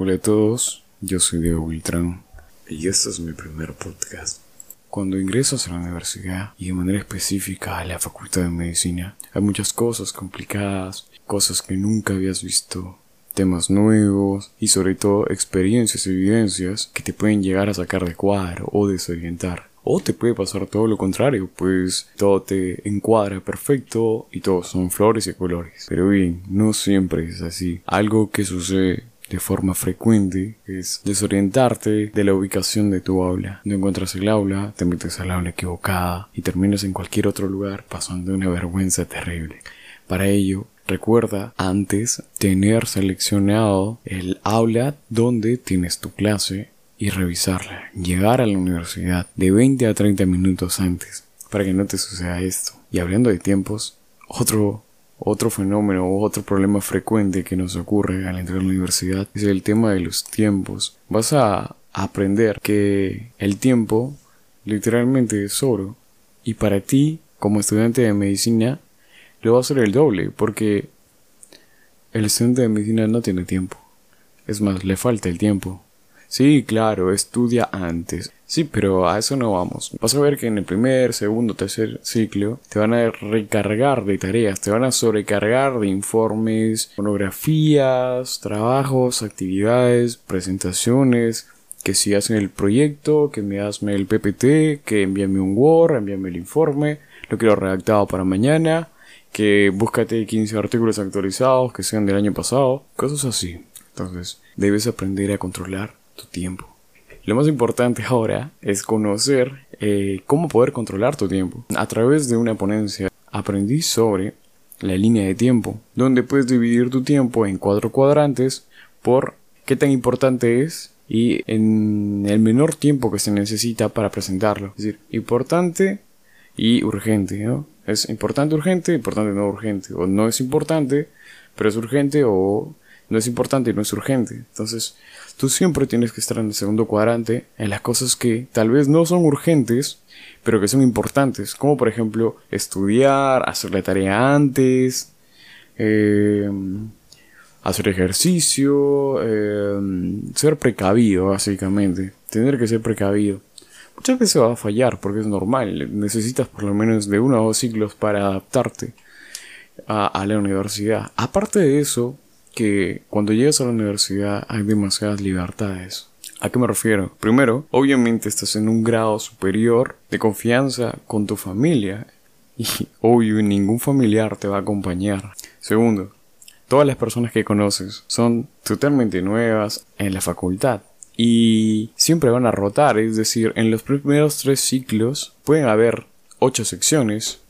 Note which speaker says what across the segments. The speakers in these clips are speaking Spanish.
Speaker 1: Hola a todos, yo soy Diego Wiltrán y este es mi primer podcast. Cuando ingresas a la universidad y de manera específica a la Facultad de Medicina, hay muchas cosas complicadas, cosas que nunca habías visto, temas nuevos y sobre todo experiencias y evidencias que te pueden llegar a sacar de cuadro o desorientar. O te puede pasar todo lo contrario, pues todo te encuadra perfecto y todos son flores y colores. Pero bien, no siempre es así. Algo que sucede de forma frecuente es desorientarte de la ubicación de tu aula. No encuentras el aula, te metes al aula equivocada y terminas en cualquier otro lugar pasando una vergüenza terrible. Para ello, recuerda antes tener seleccionado el aula donde tienes tu clase y revisarla. Llegar a la universidad de 20 a 30 minutos antes para que no te suceda esto. Y hablando de tiempos, otro, otro fenómeno o otro problema frecuente que nos ocurre al entrar a la universidad es el tema de los tiempos. Vas a aprender que el tiempo literalmente es oro y para ti como estudiante de medicina lo va a ser el doble porque el estudiante de medicina no tiene tiempo. Es más, le falta el tiempo. Sí, claro, estudia antes. Sí, pero a eso no vamos. Vas a ver que en el primer, segundo, tercer ciclo te van a recargar de tareas, te van a sobrecargar de informes, monografías, trabajos, actividades, presentaciones, que si hacen el proyecto, que me hazme el PPT, que envíame un Word, envíame el informe, lo quiero redactado para mañana, que búscate 15 artículos actualizados que sean del año pasado, cosas así. Entonces, debes aprender a controlar tu tiempo. Lo más importante ahora es conocer eh, cómo poder controlar tu tiempo. A través de una ponencia aprendí sobre la línea de tiempo, donde puedes dividir tu tiempo en cuatro cuadrantes por qué tan importante es y en el menor tiempo que se necesita para presentarlo. Es decir, importante y urgente, ¿no? Es importante, urgente, importante, no urgente. O no es importante, pero es urgente o no es importante y no es urgente. Entonces, tú siempre tienes que estar en el segundo cuadrante en las cosas que tal vez no son urgentes, pero que son importantes. Como por ejemplo, estudiar, hacer la tarea antes, eh, hacer ejercicio, eh, ser precavido, básicamente. Tener que ser precavido. Muchas veces va a fallar porque es normal. Necesitas por lo menos de uno o dos ciclos para adaptarte a la universidad. Aparte de eso, que cuando llegas a la universidad hay demasiadas libertades. ¿A qué me refiero? Primero, obviamente estás en un grado superior de confianza con tu familia y obvio ningún familiar te va a acompañar. Segundo, todas las personas que conoces son totalmente nuevas en la facultad y siempre van a rotar, es decir, en los primeros tres ciclos pueden haber ocho secciones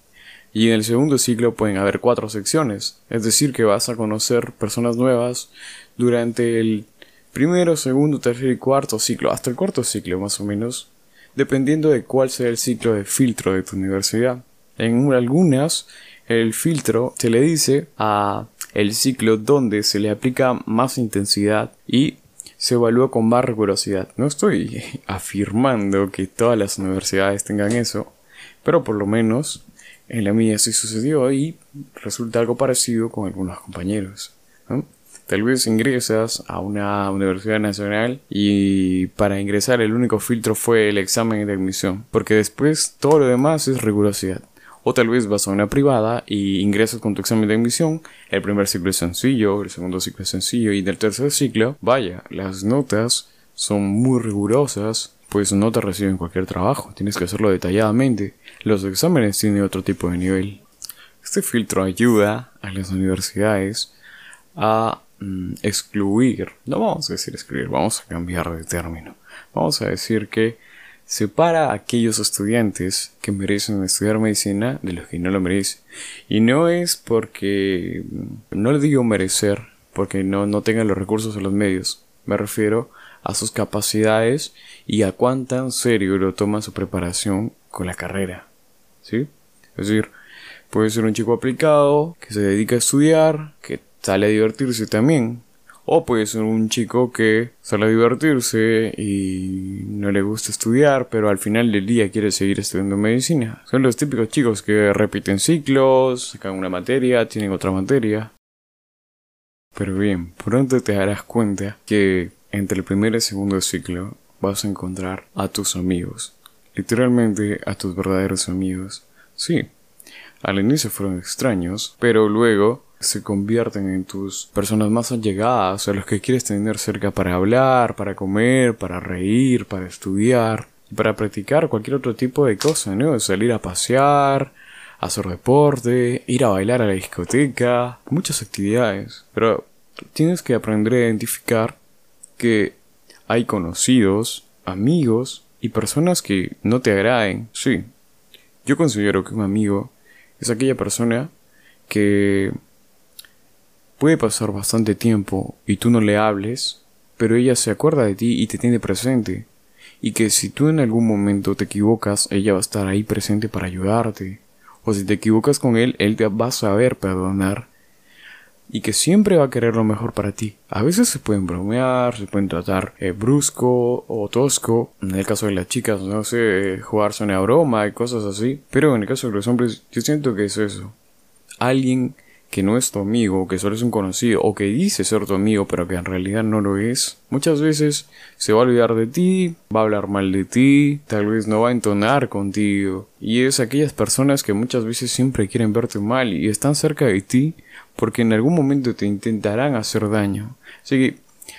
Speaker 1: y en el segundo ciclo pueden haber cuatro secciones, es decir, que vas a conocer personas nuevas durante el primero, segundo, tercer y cuarto ciclo, hasta el cuarto ciclo más o menos, dependiendo de cuál sea el ciclo de filtro de tu universidad. En algunas, el filtro se le dice a el ciclo donde se le aplica más intensidad y se evalúa con más rigurosidad. No estoy afirmando que todas las universidades tengan eso, pero por lo menos en la mía sí sucedió y resulta algo parecido con algunos compañeros. Tal vez ingresas a una universidad nacional y para ingresar el único filtro fue el examen de admisión, porque después todo lo demás es rigurosidad. O tal vez vas a una privada y ingresas con tu examen de admisión, el primer ciclo es sencillo, el segundo ciclo es sencillo y del tercer ciclo, vaya, las notas son muy rigurosas, pues no te reciben cualquier trabajo, tienes que hacerlo detalladamente. Los exámenes tienen otro tipo de nivel. Este filtro ayuda a las universidades a mm, excluir, no vamos a decir excluir, vamos a cambiar de término. Vamos a decir que separa a aquellos estudiantes que merecen estudiar medicina de los que no lo merecen. Y no es porque, mm, no le digo merecer, porque no, no tengan los recursos o los medios. Me refiero a sus capacidades y a cuán tan serio lo toma su preparación con la carrera. ¿Sí? Es decir, puede ser un chico aplicado, que se dedica a estudiar, que sale a divertirse también. O puede ser un chico que sale a divertirse y no le gusta estudiar, pero al final del día quiere seguir estudiando medicina. Son los típicos chicos que repiten ciclos, sacan una materia, tienen otra materia. Pero bien, pronto te darás cuenta que entre el primer y segundo ciclo vas a encontrar a tus amigos. Literalmente a tus verdaderos amigos. Sí, al inicio fueron extraños, pero luego se convierten en tus personas más allegadas, a los que quieres tener cerca para hablar, para comer, para reír, para estudiar, para practicar cualquier otro tipo de cosa, ¿no? Salir a pasear, hacer deporte, ir a bailar a la discoteca, muchas actividades. Pero tienes que aprender a identificar que hay conocidos, amigos y personas que no te agraden. Sí, yo considero que un amigo es aquella persona que puede pasar bastante tiempo y tú no le hables, pero ella se acuerda de ti y te tiene presente. Y que si tú en algún momento te equivocas, ella va a estar ahí presente para ayudarte. O si te equivocas con él, él te va a saber perdonar y que siempre va a querer lo mejor para ti. A veces se pueden bromear, se pueden tratar eh, brusco o tosco. En el caso de las chicas, no sé, jugarse una broma y cosas así. Pero en el caso de los hombres, yo siento que es eso. Alguien que no es tu amigo, que solo es un conocido, o que dice ser tu amigo, pero que en realidad no lo es, muchas veces se va a olvidar de ti, va a hablar mal de ti, tal vez no va a entonar contigo. Y es aquellas personas que muchas veces siempre quieren verte mal y están cerca de ti porque en algún momento te intentarán hacer daño. Así que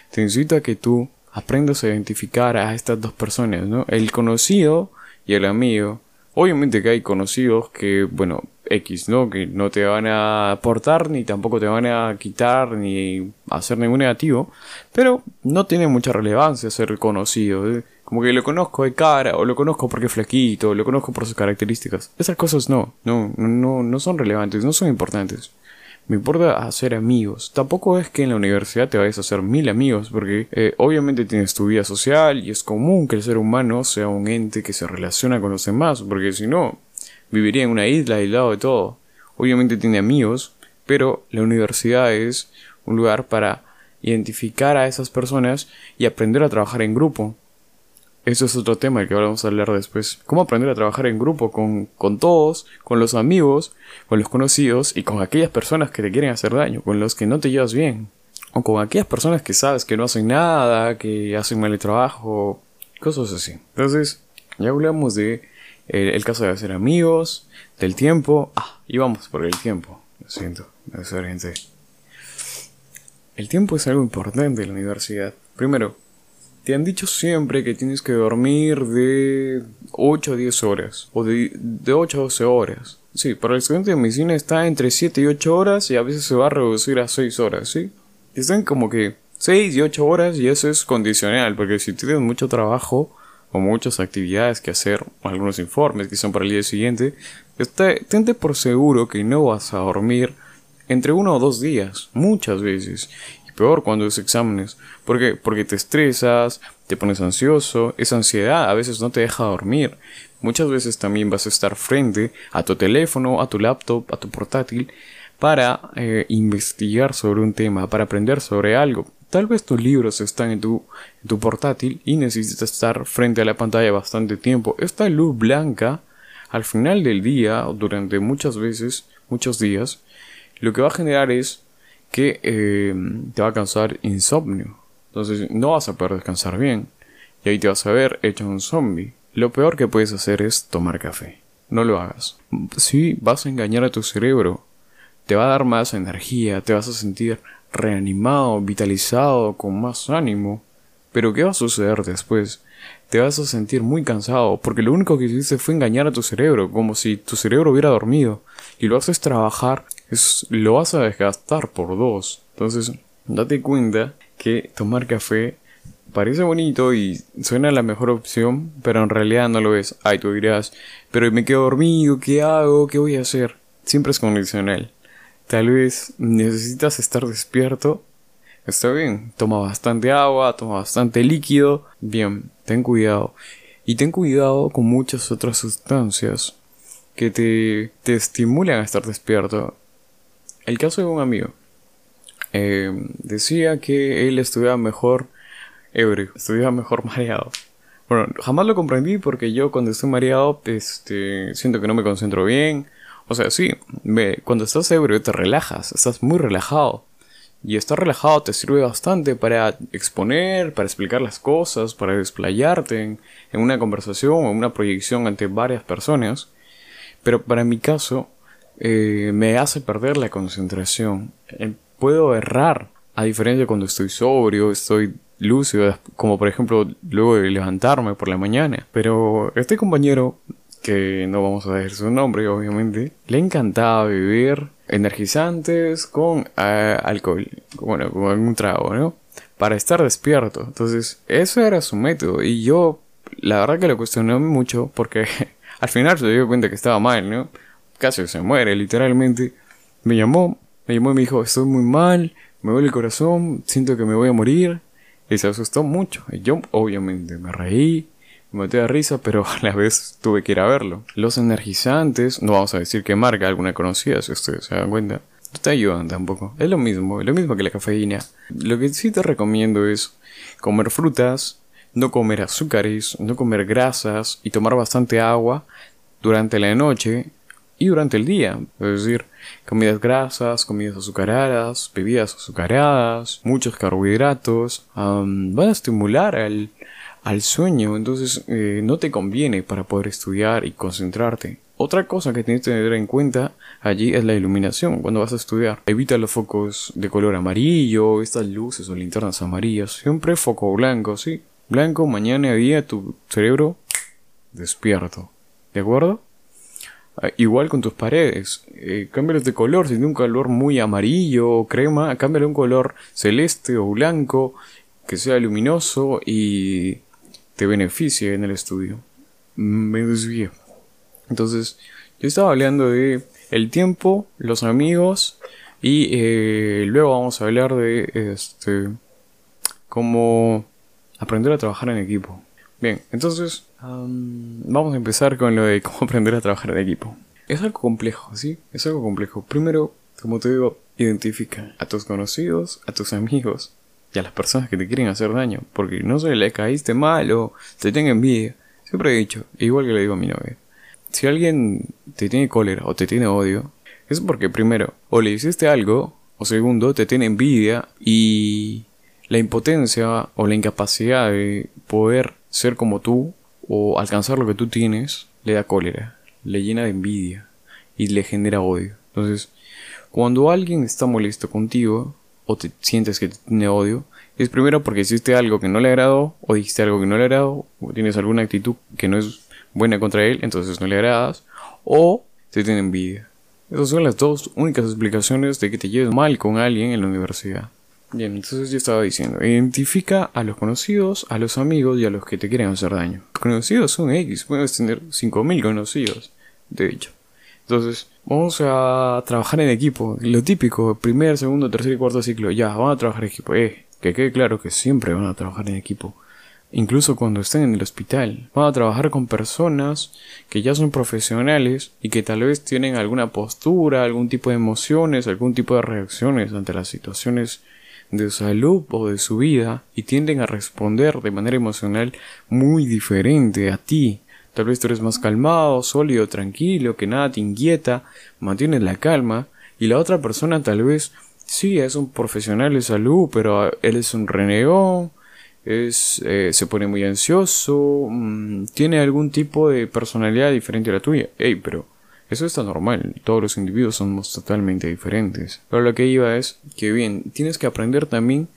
Speaker 1: te incito a que tú aprendas a identificar a estas dos personas, ¿no? El conocido y el amigo. Obviamente que hay conocidos que, bueno, X, ¿no? Que no te van a aportar, ni tampoco te van a quitar, ni hacer ningún negativo. Pero no tiene mucha relevancia ser conocido. ¿eh? Como que lo conozco de cara, o lo conozco porque es flaquito, o lo conozco por sus características. Esas cosas no, no, no, no son relevantes, no son importantes. Me importa hacer amigos. Tampoco es que en la universidad te vayas a hacer mil amigos, porque eh, obviamente tienes tu vida social y es común que el ser humano sea un ente que se relaciona con los demás, porque si no, viviría en una isla aislado de todo. Obviamente tiene amigos, pero la universidad es un lugar para identificar a esas personas y aprender a trabajar en grupo. Eso es otro tema que vamos a hablar después. Cómo aprender a trabajar en grupo con, con todos, con los amigos, con los conocidos y con aquellas personas que te quieren hacer daño, con los que no te llevas bien. O con aquellas personas que sabes que no hacen nada, que hacen mal el trabajo, cosas así. Entonces, ya hablamos de eh, el, caso de hacer amigos, del tiempo. Ah, y vamos por el tiempo. Lo siento, me desorienté. El tiempo es algo importante en la universidad. Primero, te han dicho siempre que tienes que dormir de 8 a 10 horas. O de, de 8 a 12 horas. Sí, para el estudiante de medicina está entre 7 y 8 horas y a veces se va a reducir a 6 horas, ¿sí? Están como que 6 y 8 horas y eso es condicional, porque si tienes mucho trabajo o muchas actividades que hacer, algunos informes que son para el día siguiente, está, tente por seguro que no vas a dormir entre uno o dos días, muchas veces peor cuando es exámenes. Porque te estresas, te pones ansioso, esa ansiedad a veces no te deja dormir. Muchas veces también vas a estar frente a tu teléfono, a tu laptop, a tu portátil para eh, investigar sobre un tema, para aprender sobre algo. Tal vez tus libros están en tu, en tu portátil y necesitas estar frente a la pantalla bastante tiempo. Esta luz blanca, al final del día, durante muchas veces, muchos días, lo que va a generar es que eh, te va a causar insomnio. Entonces no vas a poder descansar bien. Y ahí te vas a ver hecho un zombie. Lo peor que puedes hacer es tomar café. No lo hagas. Sí, vas a engañar a tu cerebro. Te va a dar más energía, te vas a sentir reanimado, vitalizado, con más ánimo. Pero ¿qué va a suceder después? Te vas a sentir muy cansado, porque lo único que hiciste fue engañar a tu cerebro, como si tu cerebro hubiera dormido, y lo haces trabajar lo vas a desgastar por dos. Entonces, date cuenta que tomar café parece bonito y suena la mejor opción, pero en realidad no lo es. Ay, tú dirás, pero me quedo dormido, ¿qué hago? ¿Qué voy a hacer? Siempre es condicional. Tal vez necesitas estar despierto. Está bien, toma bastante agua, toma bastante líquido. Bien, ten cuidado. Y ten cuidado con muchas otras sustancias que te estimulan a estar despierto. El caso de un amigo. Eh, decía que él estudiaba mejor ebrio, estudiaba mejor mareado. Bueno, jamás lo comprendí porque yo cuando estoy mareado, este, siento que no me concentro bien. O sea, sí, me, cuando estás ebrio te relajas, estás muy relajado. Y estar relajado te sirve bastante para exponer, para explicar las cosas, para desplayarte en, una conversación o una proyección ante varias personas. Pero para mi caso, eh, me hace perder la concentración. Eh, puedo errar, a diferencia cuando estoy sobrio, estoy lúcido, como por ejemplo luego de levantarme por la mañana. Pero este compañero, que no vamos a decir su nombre obviamente, le encantaba beber energizantes con eh, alcohol, bueno, con algún trago, ¿no? Para estar despierto. Entonces, eso era su método. Y yo, la verdad que lo cuestioné mucho porque al final se dio cuenta que estaba mal, ¿no? Casi se muere, literalmente. Me llamó, me llamó y me dijo, estoy muy mal, me duele el corazón, siento que me voy a morir. Y se asustó mucho. Y yo, obviamente, me reí, me metí de risa, pero a la vez tuve que ir a verlo. Los energizantes, no vamos a decir qué marca, alguna conocida, si ustedes se dan cuenta. No te ayudan tampoco. Es lo mismo, es lo mismo que la cafeína. Lo que sí te recomiendo es comer frutas, no comer azúcares, no comer grasas y tomar bastante agua durante la noche y durante el día. Es decir, comidas grasas, comidas azucaradas, bebidas azucaradas, muchos carbohidratos, van a estimular al, al sueño, entonces eh, no te conviene para poder estudiar y concentrarte. Otra cosa que tienes que tener en cuenta allí es la iluminación cuando vas a estudiar. Evita los focos de color amarillo, estas luces o linternas amarillas. Siempre foco blanco, ¿sí? Blanco, mañana y día tu cerebro despierto. ¿De acuerdo? Ah, igual con tus paredes. Eh, cámbialos de color. Si tiene un color muy amarillo o crema, cámbiale un color celeste o blanco que sea luminoso y te beneficie en el estudio. Me desvié. Entonces, yo estaba hablando de el tiempo, los amigos y eh, luego vamos a hablar de este cómo aprender a trabajar en equipo. Bien, entonces vamos a empezar con lo de cómo aprender a trabajar en equipo. Es algo complejo, ¿sí? Es algo complejo. Primero, como te digo, identifica a tus conocidos, a tus amigos y a las personas que te quieren hacer daño. Porque no se le caíste mal o te tenga envidia. Siempre he dicho, igual que le digo a mi novia, si alguien te tiene cólera o te tiene odio, es porque primero, o le hiciste algo, o segundo, te tiene envidia y la impotencia o la incapacidad de poder ser como tú o alcanzar lo que tú tienes le da cólera, le llena de envidia y le genera odio. Entonces, cuando alguien está molesto contigo, o te sientes que tiene odio, es primero porque hiciste algo que no le agradó, o dijiste algo que no le agradó, o tienes alguna actitud que no es buena contra él, entonces no le agradas, o te tiene envidia. Esas son las dos únicas explicaciones de que te lleves mal con alguien en la universidad. Bien, entonces yo estaba diciendo, identifica a los conocidos, a los amigos y a los que te quieren hacer daño. Conocidos son X, puedes tener 5.000 conocidos, de hecho. Entonces, vamos a trabajar en equipo. Lo típico, primer, segundo, tercer y cuarto ciclo. Ya, van a trabajar en equipo. Eh, que quede claro que siempre van a trabajar en equipo. Incluso cuando estén en el hospital. Van a trabajar con personas que ya son profesionales y que tal vez tienen alguna postura, algún tipo de emociones, algún tipo de reacciones ante las situaciones de salud o de su vida y tienden a responder de manera emocional muy diferente a ti. Tal vez tú eres más calmado, sólido, tranquilo, que nada te inquieta, mantienes la calma, y la otra persona tal vez sí es un profesional de salud, pero él es un renegón, es, eh, se pone muy ansioso, mm, tiene algún tipo de personalidad diferente a la tuya. Ey, pero eso está normal, todos los individuos somos totalmente diferentes. Pero lo que iba es que bien, tienes que aprender también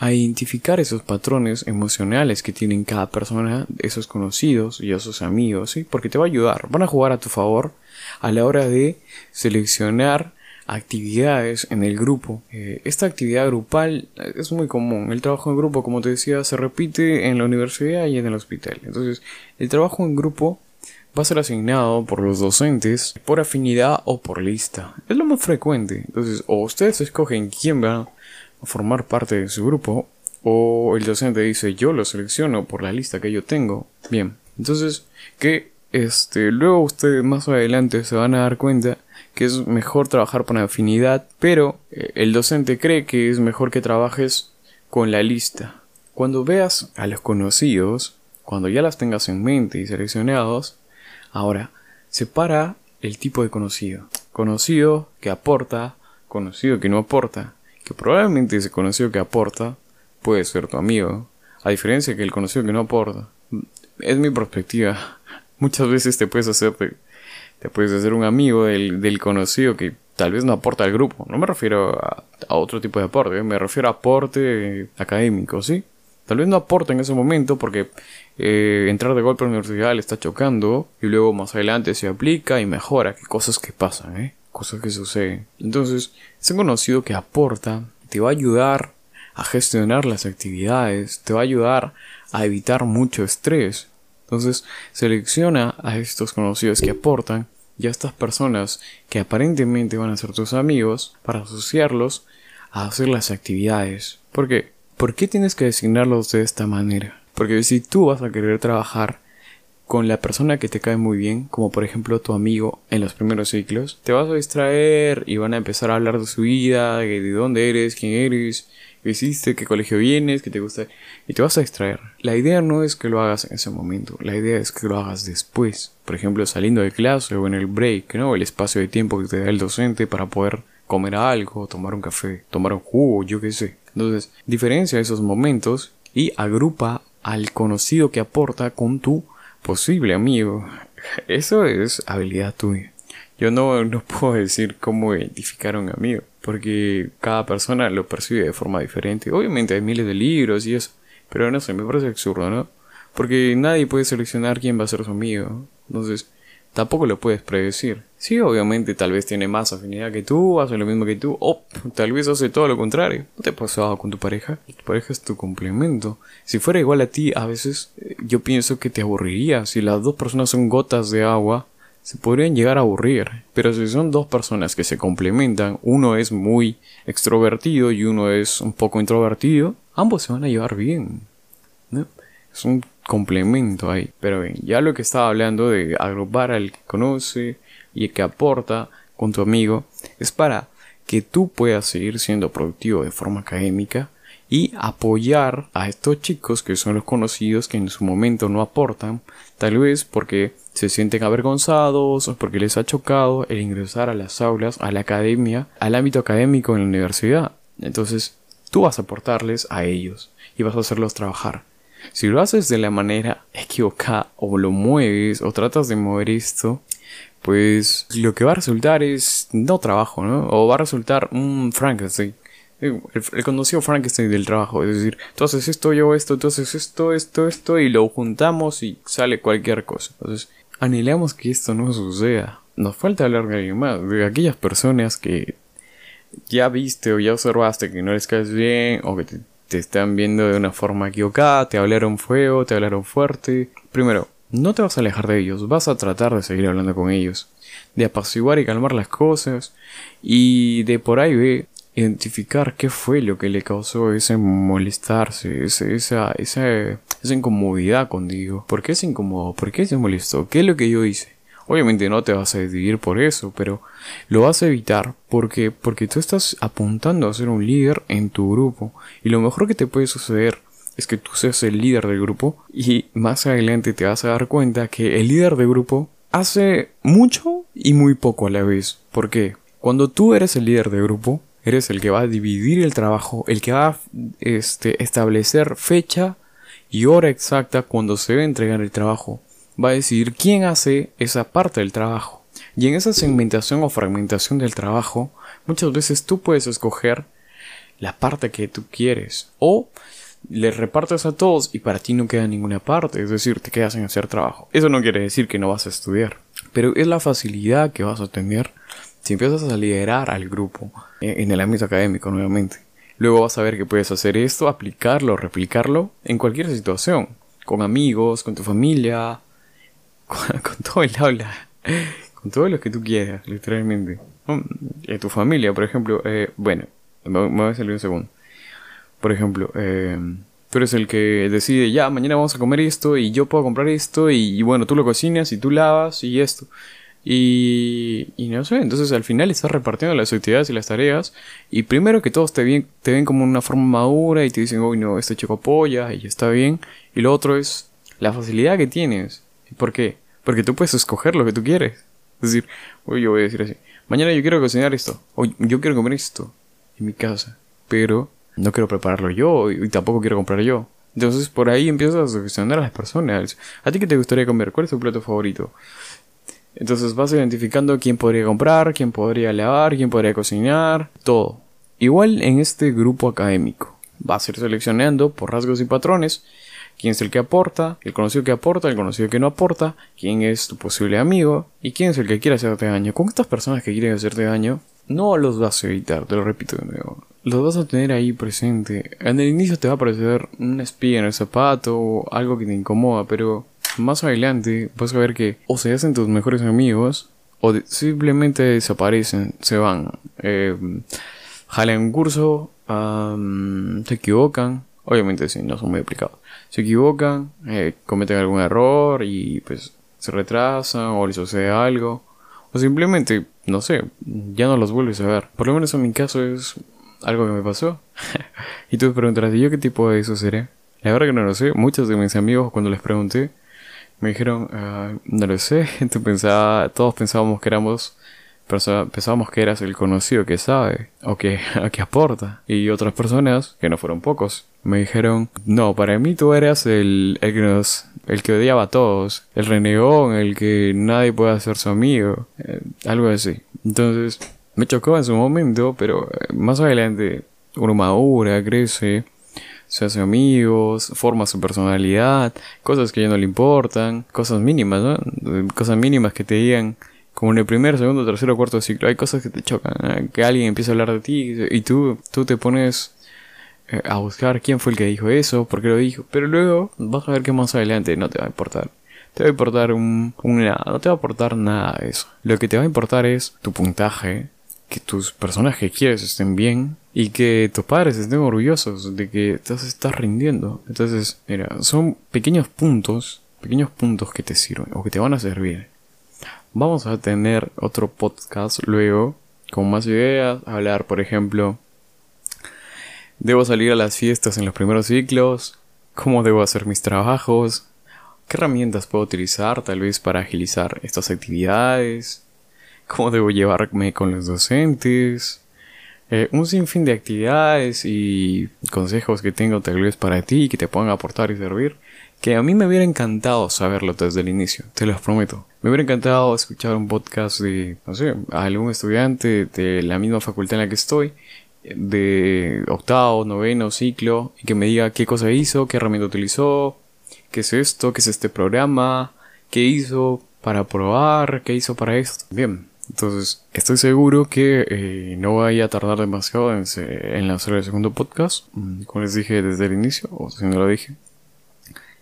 Speaker 1: a identificar esos patrones emocionales que tienen cada persona, esos conocidos y esos amigos, ¿sí? Porque te va a ayudar, van a jugar a tu favor a la hora de seleccionar actividades en el grupo. Eh, esta actividad grupal es muy común. El trabajo en grupo, como te decía, se repite en la universidad y en el hospital. Entonces, el trabajo en grupo va a ser asignado por los docentes por afinidad o por lista. Es lo más frecuente. Entonces, o ustedes escogen quién va formar parte de su grupo o el docente dice yo lo selecciono por la lista que yo tengo. Bien, entonces que este luego ustedes más adelante se van a dar cuenta que es mejor trabajar por afinidad, pero eh, el docente cree que es mejor que trabajes con la lista. Cuando veas a los conocidos, cuando ya las tengas en mente y seleccionados, ahora separa el tipo de conocido. Conocido que aporta, conocido que no aporta que probablemente ese conocido que aporta puede ser tu amigo, a diferencia que el conocido que no aporta. Es mi perspectiva. Muchas veces te puedes hacer, te puedes hacer un amigo del, del conocido que tal vez no aporta al grupo. No me refiero a, otro tipo de aporte, me refiero a aporte académico, ¿sí? Tal vez no aporta en ese momento porque eh, entrar de golpe a la universidad le está chocando y luego más adelante se aplica y mejora. Que cosas que pasan, ¿eh? Cosas que suceden. Entonces, ese conocido que aporta te va a ayudar a gestionar las actividades, te va a ayudar a evitar mucho estrés. Entonces, selecciona a estos conocidos que aportan y a estas personas que aparentemente van a ser tus amigos para asociarlos a hacer las actividades. ¿Por qué? ¿Por qué tienes que designarlos de esta manera? Porque si tú vas a querer trabajar con la persona que te cae muy bien, como por ejemplo tu amigo en los primeros ciclos, te vas a distraer y van a empezar a hablar de su vida, de dónde eres, quién eres, qué hiciste, qué colegio vienes, qué te gusta, y te vas a distraer. La idea no es que lo hagas en ese momento, la idea es que lo hagas después, por ejemplo saliendo de clase o en el break, ¿no? El espacio de tiempo que te da el docente para poder comer algo, tomar un café, tomar un jugo, yo qué sé. Entonces, diferencia esos momentos y agrupa al conocido que aporta con tu posible amigo. Eso es habilidad tuya. Yo no, no puedo decir cómo identificar a un amigo, porque cada persona lo percibe de forma diferente. Obviamente hay miles de libros y eso, pero no sé, me parece absurdo, ¿no? Porque nadie puede seleccionar quién va a ser su amigo. Entonces, tampoco lo puedes predecir. Sí, obviamente tal vez tiene más afinidad que tú, hace lo mismo que tú, o tal vez hace todo lo contrario. ¿No te ha con tu pareja? Tu pareja es tu complemento. Si fuera igual a ti, a veces eh, yo pienso que te aburriría. Si las dos personas son gotas de agua, se podrían llegar a aburrir. Pero si son dos personas que se complementan, uno es muy extrovertido y uno es un poco introvertido, ambos se van a llevar bien. Es un complemento ahí. Pero bien, ya lo que estaba hablando de agrupar al que conoce y que aporta con tu amigo es para que tú puedas seguir siendo productivo de forma académica y apoyar a estos chicos que son los conocidos que en su momento no aportan, tal vez porque se sienten avergonzados o porque les ha chocado el ingresar a las aulas, a la academia, al ámbito académico en la universidad. Entonces, tú vas a aportarles a ellos y vas a hacerlos trabajar. Si lo haces de la manera equivocada o lo mueves o tratas de mover esto, pues lo que va a resultar es no trabajo, ¿no? O va a resultar un Frankenstein. El, conocido Frankenstein del trabajo, es decir, tú haces esto, yo esto, tú haces esto, esto, esto, y lo juntamos y sale cualquier cosa. Entonces, anhelamos que esto no suceda. Nos falta hablar de alguien más, de aquellas personas que ya viste o ya observaste que no les caes bien o que te te están viendo de una forma equivocada, te hablaron feo, te hablaron fuerte. Primero, no te vas a alejar de ellos, vas a tratar de seguir hablando con ellos, de apaciguar y calmar las cosas y de por ahí ve identificar qué fue lo que le causó ese molestarse, ese, esa, esa, esa incomodidad contigo. ¿Por qué se incomodó? ¿Por qué se molestó? ¿Qué es lo que yo hice? Obviamente no te vas a decidir por eso, pero lo vas a evitar porque, porque tú estás apuntando a ser un líder en tu grupo. Y lo mejor que te puede suceder es que tú seas el líder del grupo y más adelante te vas a dar cuenta que el líder del grupo hace mucho y muy poco a la vez. ¿Por qué? Cuando tú eres el líder del grupo, eres el que va a dividir el trabajo, el que va a este, establecer fecha y hora exacta cuando se va a entregar el trabajo va a decidir quién hace esa parte del trabajo. Y en esa segmentación o fragmentación del trabajo, muchas veces tú puedes escoger la parte que tú quieres. O le repartes a todos y para ti no queda ninguna parte, es decir, te quedas sin hacer trabajo. Eso no quiere decir que no vas a estudiar, pero es la facilidad que vas a tener si empiezas a liderar al grupo en el ámbito académico nuevamente. Luego vas a ver que puedes hacer esto, aplicarlo, replicarlo en cualquier situación, con amigos, con tu familia, con, todo el habla, con todo lo que tú quieras, literalmente. En tu familia, por ejemplo, eh, bueno, me, voy a salir un segundo. Por ejemplo, eh, tú eres el que decide, ya, mañana vamos a comer esto y yo puedo comprar esto y, bueno, tú lo cocinas y tú lavas y esto. Y, y, no sé, entonces al final estás repartiendo las actividades y las tareas. Y primero que todos te ven, te ven como una forma madura y te dicen, uy, no, este chico apoya y está bien. Y lo otro es la facilidad que tienes. ¿Por qué? Porque tú puedes escoger lo que tú quieres. Es decir, hoy yo voy a decir así, mañana yo quiero cocinar esto, o yo quiero comer esto en mi casa. pero no quiero prepararlo yo y tampoco quiero comprar yo. Entonces por ahí empiezas a sugestionar a las personas. ¿A ti qué te gustaría comer? ¿Cuál es tu plato favorito? Entonces vas identificando quién podría comprar, quién podría lavar, quién podría cocinar, todo. Igual en este grupo académico. Vas a ir seleccionando por rasgos y patrones quién es el que aporta, el conocido que aporta, el conocido que no aporta, quién es tu posible amigo y quién es el que quiere hacerte daño. Con estas personas que quieren hacerte daño, no los vas a evitar, te lo repito de nuevo. Los vas a tener ahí presente. En el inicio te va a parecer una espía en el zapato o algo que te incomoda, pero más adelante vas a ver que o se hacen tus mejores amigos o simplemente desaparecen, se van. Eh, jalan un curso, se equivocan, obviamente sí, no son muy aplicados. Se equivocan, eh, cometen algún error y pues se retrasan o les sucede algo. O simplemente, no sé, ya no los vuelves a ver. Por lo menos en mi caso es algo que me pasó. y tú te preguntarás, ¿y yo qué tipo de eso seré? La verdad que no lo sé. Muchos de mis amigos cuando les pregunté me dijeron, ah, no lo sé. pensaba, todos pensábamos que éramos pensábamos que eras el conocido que sabe o que, que aporta. Y otras personas, que no fueron pocos, me dijeron, no, para mí tú eras el, el que nos, el que odiaba a todos, el renegón, el que nadie puede hacer su amigo, eh, algo así. Entonces, me chocó en su momento, pero eh, más adelante uno madura, crece, se hace amigos, forma su personalidad, cosas que ya no le importan, cosas mínimas, ¿no? Cosas mínimas que te digan, como en el primer, segundo, tercero, cuarto ciclo, hay cosas que te chocan, ¿eh? que alguien empieza a hablar de ti y tú, tú te pones eh, a buscar quién fue el que dijo eso, por qué lo dijo, pero luego vas a ver que más adelante no te va a importar. Te va a importar un, un nada, no te va a aportar nada de eso. Lo que te va a importar es tu puntaje, que tus personas que quieres estén bien y que tus padres estén orgullosos de que te estás rindiendo. Entonces, mira, son pequeños puntos, pequeños puntos que te sirven o que te van a servir. Vamos a tener otro podcast luego con más ideas, hablar, por ejemplo, debo salir a las fiestas en los primeros ciclos, cómo debo hacer mis trabajos, qué herramientas puedo utilizar tal vez para agilizar estas actividades, cómo debo llevarme con los docentes, eh, un sinfín de actividades y consejos que tengo tal vez para ti que te puedan aportar y servir, que a mí me hubiera encantado saberlo desde el inicio, te lo prometo. Me hubiera encantado escuchar un podcast de, no sé, algún estudiante de la misma facultad en la que estoy, de octavo, noveno ciclo, y que me diga qué cosa hizo, qué herramienta utilizó, qué es esto, qué es este programa, qué hizo para probar, qué hizo para esto. Bien, entonces, estoy seguro que eh, no vaya a tardar demasiado en, en, lanzar el segundo podcast. Mm, como les dije desde el inicio, o si no lo dije,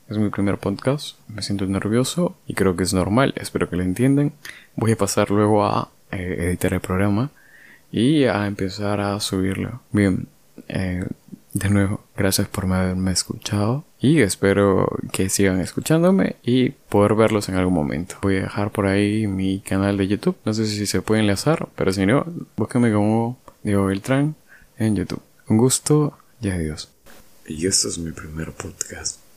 Speaker 1: es mi primer podcast. Me siento nervioso y creo que es normal. Espero que lo entiendan. Voy a pasar luego a eh, editar el programa y a empezar a subirlo. Bien, eh, de nuevo, gracias por haberme escuchado y espero que sigan escuchándome y poder verlos en algún momento. Voy a dejar por ahí mi canal de YouTube, no sé si se puede enlazar, pero si no, búsquenme como Diego Beltrán en YouTube. Un gusto y adiós. Y este es mi primer podcast.